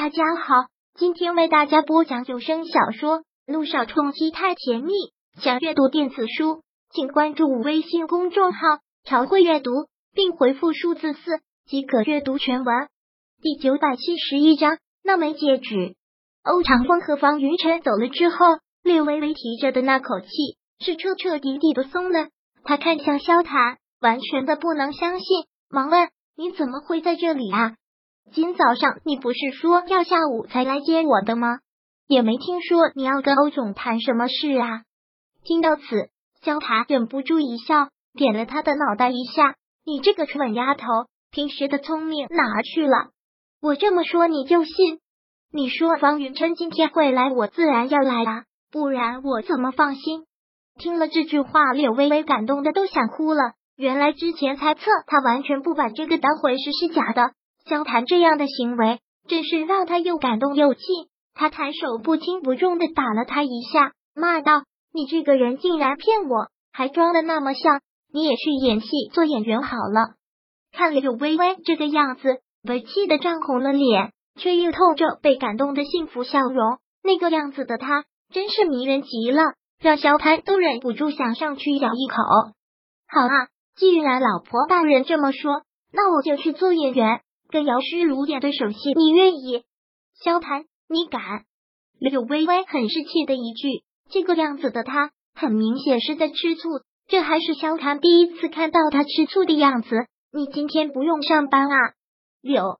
大家好，今天为大家播讲有声小说《路上冲击太甜蜜》。想阅读电子书，请关注微信公众号“朝会阅读”，并回复数字四即可阅读全文。第九百七十一章，那枚戒指。欧长风和方云晨走了之后，略微微提着的那口气是彻彻底底的松了。他看向萧谈，完全的不能相信，忙问：“你怎么会在这里啊？”今早上你不是说要下午才来接我的吗？也没听说你要跟欧总谈什么事啊！听到此，萧塔忍不住一笑，点了他的脑袋一下：“你这个蠢丫头，平时的聪明哪儿去了？我这么说你就信？你说方云琛今天会来，我自然要来啊，不然我怎么放心？”听了这句话，柳微微感动的都想哭了。原来之前猜测他完全不把这个当回事是假的。萧谈这样的行为，真是让他又感动又气。他抬手不轻不重的打了他一下，骂道：“你这个人竟然骗我，还装的那么像！你也去演戏做演员好了。”看了柳微微这个样子，被气得涨红了脸，却又透着被感动的幸福笑容。那个样子的他，真是迷人极了，让萧谈都忍不住想上去咬一口。好啊，既然老婆大人这么说，那我就去做演员。跟姚诗如演对手戏，你愿意？萧谈，你敢？柳微微很是气的一句，这个样子的他，很明显是在吃醋。这还是萧谈第一次看到他吃醋的样子。你今天不用上班啊？柳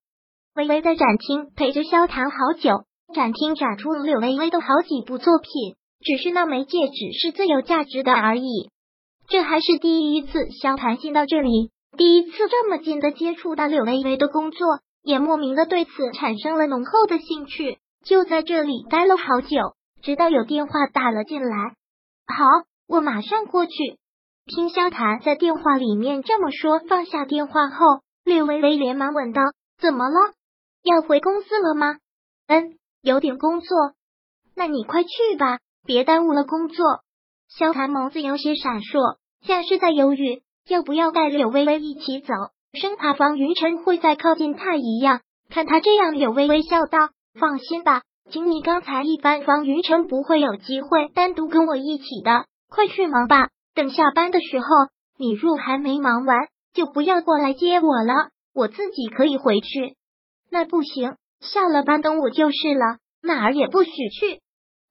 微微在展厅陪着萧谈好久，展厅展出柳微微的好几部作品，只是那枚戒指是最有价值的而已。这还是第一次萧谈进到这里。第一次这么近的接触到柳微微的工作，也莫名的对此产生了浓厚的兴趣。就在这里待了好久，直到有电话打了进来。好，我马上过去。听萧谈在电话里面这么说，放下电话后，柳微微连忙问道：“怎么了？要回公司了吗？”“嗯，有点工作。”“那你快去吧，别耽误了工作。”萧谈眸子有些闪烁，像是在犹豫。要不要带柳微微一起走？生怕方云晨会再靠近他一样。看他这样，柳微微笑道：“放心吧，经你刚才一番，方云晨不会有机会单独跟我一起的。快去忙吧，等下班的时候，你若还没忙完，就不要过来接我了，我自己可以回去。那不行，下了班等我就是了，哪儿也不许去。”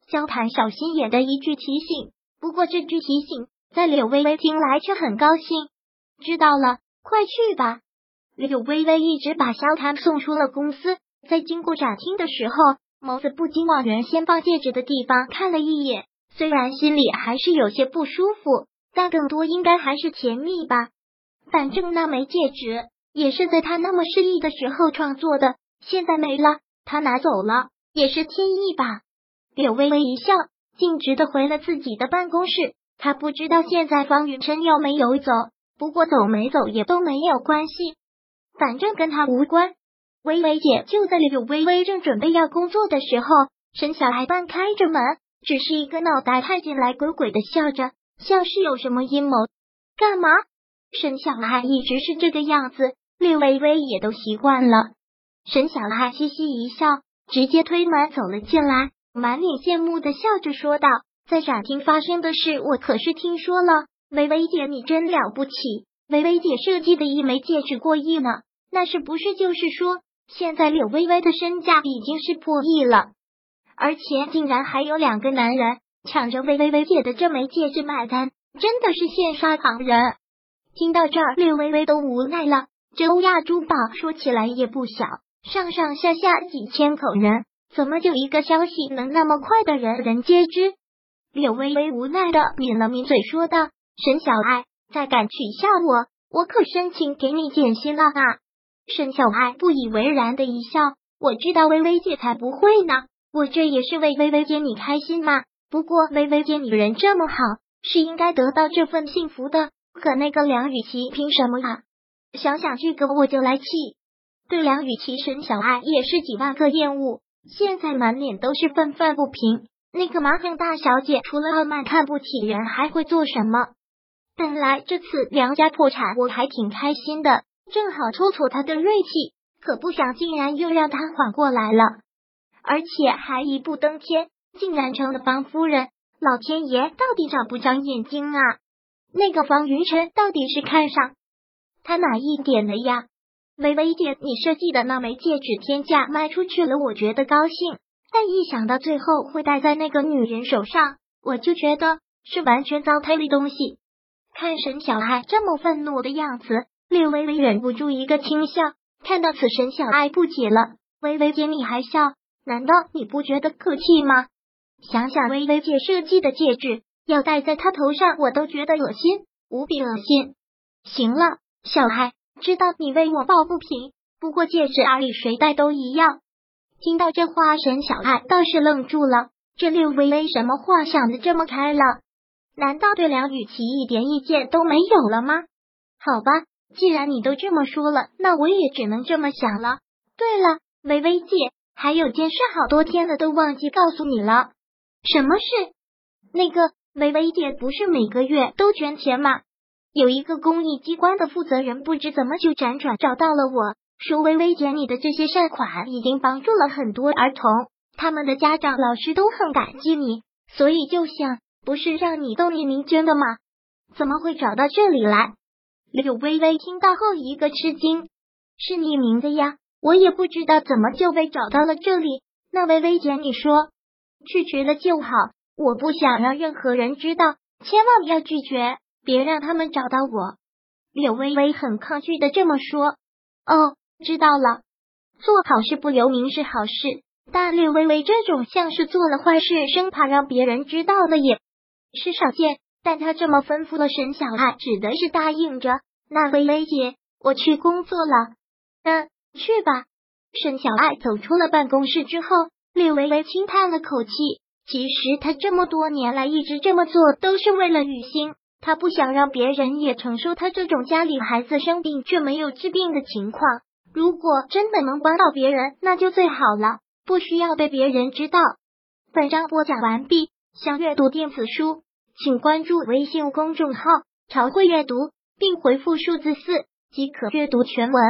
萧谈小心眼的一句提醒。不过这句提醒。在柳微微听来却很高兴，知道了，快去吧。柳微微一直把萧谈送出了公司，在经过展厅的时候，眸子不禁往原先放戒指的地方看了一眼，虽然心里还是有些不舒服，但更多应该还是甜蜜吧。反正那枚戒指也是在他那么失意的时候创作的，现在没了，他拿走了也是天意吧。柳微微一笑，径直的回了自己的办公室。他不知道现在方云琛有没有走，不过走没走也都没有关系，反正跟他无关。微微姐就在柳微微正准备要工作的时候，沈小爱半开着门，只是一个脑袋探进来，鬼鬼的笑着，像是有什么阴谋。干嘛？沈小爱一直是这个样子，柳微微也都习惯了。沈小爱嘻嘻一笑，直接推门走了进来，满脸羡慕的笑着说道。在展厅发生的事，我可是听说了。微微姐，你真了不起！微微姐设计的一枚戒指过亿呢，那是不是就是说，现在柳微微的身价已经是破亿了？而且竟然还有两个男人抢着为微微姐的这枚戒指买单，真的是羡煞旁人。听到这儿，柳微微都无奈了。这欧亚珠宝说起来也不小，上上下下几千口人，怎么就一个消息能那么快的人人皆知？柳微微无奈的抿了抿嘴，说道：“沈小爱，再敢取笑我，我可申请给你减薪了啊！”沈小爱不以为然的一笑：“我知道微微姐才不会呢，我这也是为微微姐你开心嘛。不过微微姐你人这么好，是应该得到这份幸福的。可那个梁雨琪凭什么啊？想想这个我就来气。对梁雨琪，沈小爱也是几万个厌恶，现在满脸都是愤愤不平。”那个马亨大小姐除了傲慢看不起人，还会做什么？本来这次梁家破产，我还挺开心的，正好戳戳他的锐气。可不想，竟然又让他缓过来了。而且还一步登天，竟然成了方夫人。老天爷到底长不长眼睛啊？那个方云晨到底是看上他哪一点了呀？微微姐，你设计的那枚戒指天价卖出去了，我觉得高兴。但一想到最后会戴在那个女人手上，我就觉得是完全糟蹋的东西。看沈小爱这么愤怒的样子，略微微忍不住一个轻笑。看到此，沈小爱不解了：“微微姐，你还笑？难道你不觉得可气吗？”想想微微姐设计的戒指要戴在她头上，我都觉得恶心，无比恶心。行了，小孩，知道你为我抱不平，不过戒指而已，谁戴都一样。听到这话，沈小爱倒是愣住了。这六微微什么话想的这么开了？难道对梁雨琪一点意见都没有了吗？好吧，既然你都这么说了，那我也只能这么想了。对了，微微姐，还有件事，好多天了都忘记告诉你了。什么事？那个微微姐不是每个月都捐钱吗？有一个公益机关的负责人不知怎么就辗转找到了我，说微微姐你的这些善款已经帮助了很多儿童，他们的家长老师都很感激你，所以就想不是让你都匿名捐的吗？怎么会找到这里来？柳微微听到后一个吃惊，是匿名的呀，我也不知道怎么就被找到了这里。那微微姐你说。拒绝了就好，我不想让任何人知道，千万不要拒绝，别让他们找到我。柳微微很抗拒的这么说。哦，知道了。做好事不留名是好事，但略微微这种像是做了坏事，生怕让别人知道的也是少见。但他这么吩咐了沈小爱，只得是答应着。那微微姐，我去工作了。嗯，去吧。沈小爱走出了办公室之后。略微微轻叹了口气。其实他这么多年来一直这么做，都是为了雨欣。他不想让别人也承受他这种家里孩子生病却没有治病的情况。如果真的能帮到别人，那就最好了，不需要被别人知道。本章播讲完毕。想阅读电子书，请关注微信公众号“朝会阅读”，并回复数字四即可阅读全文。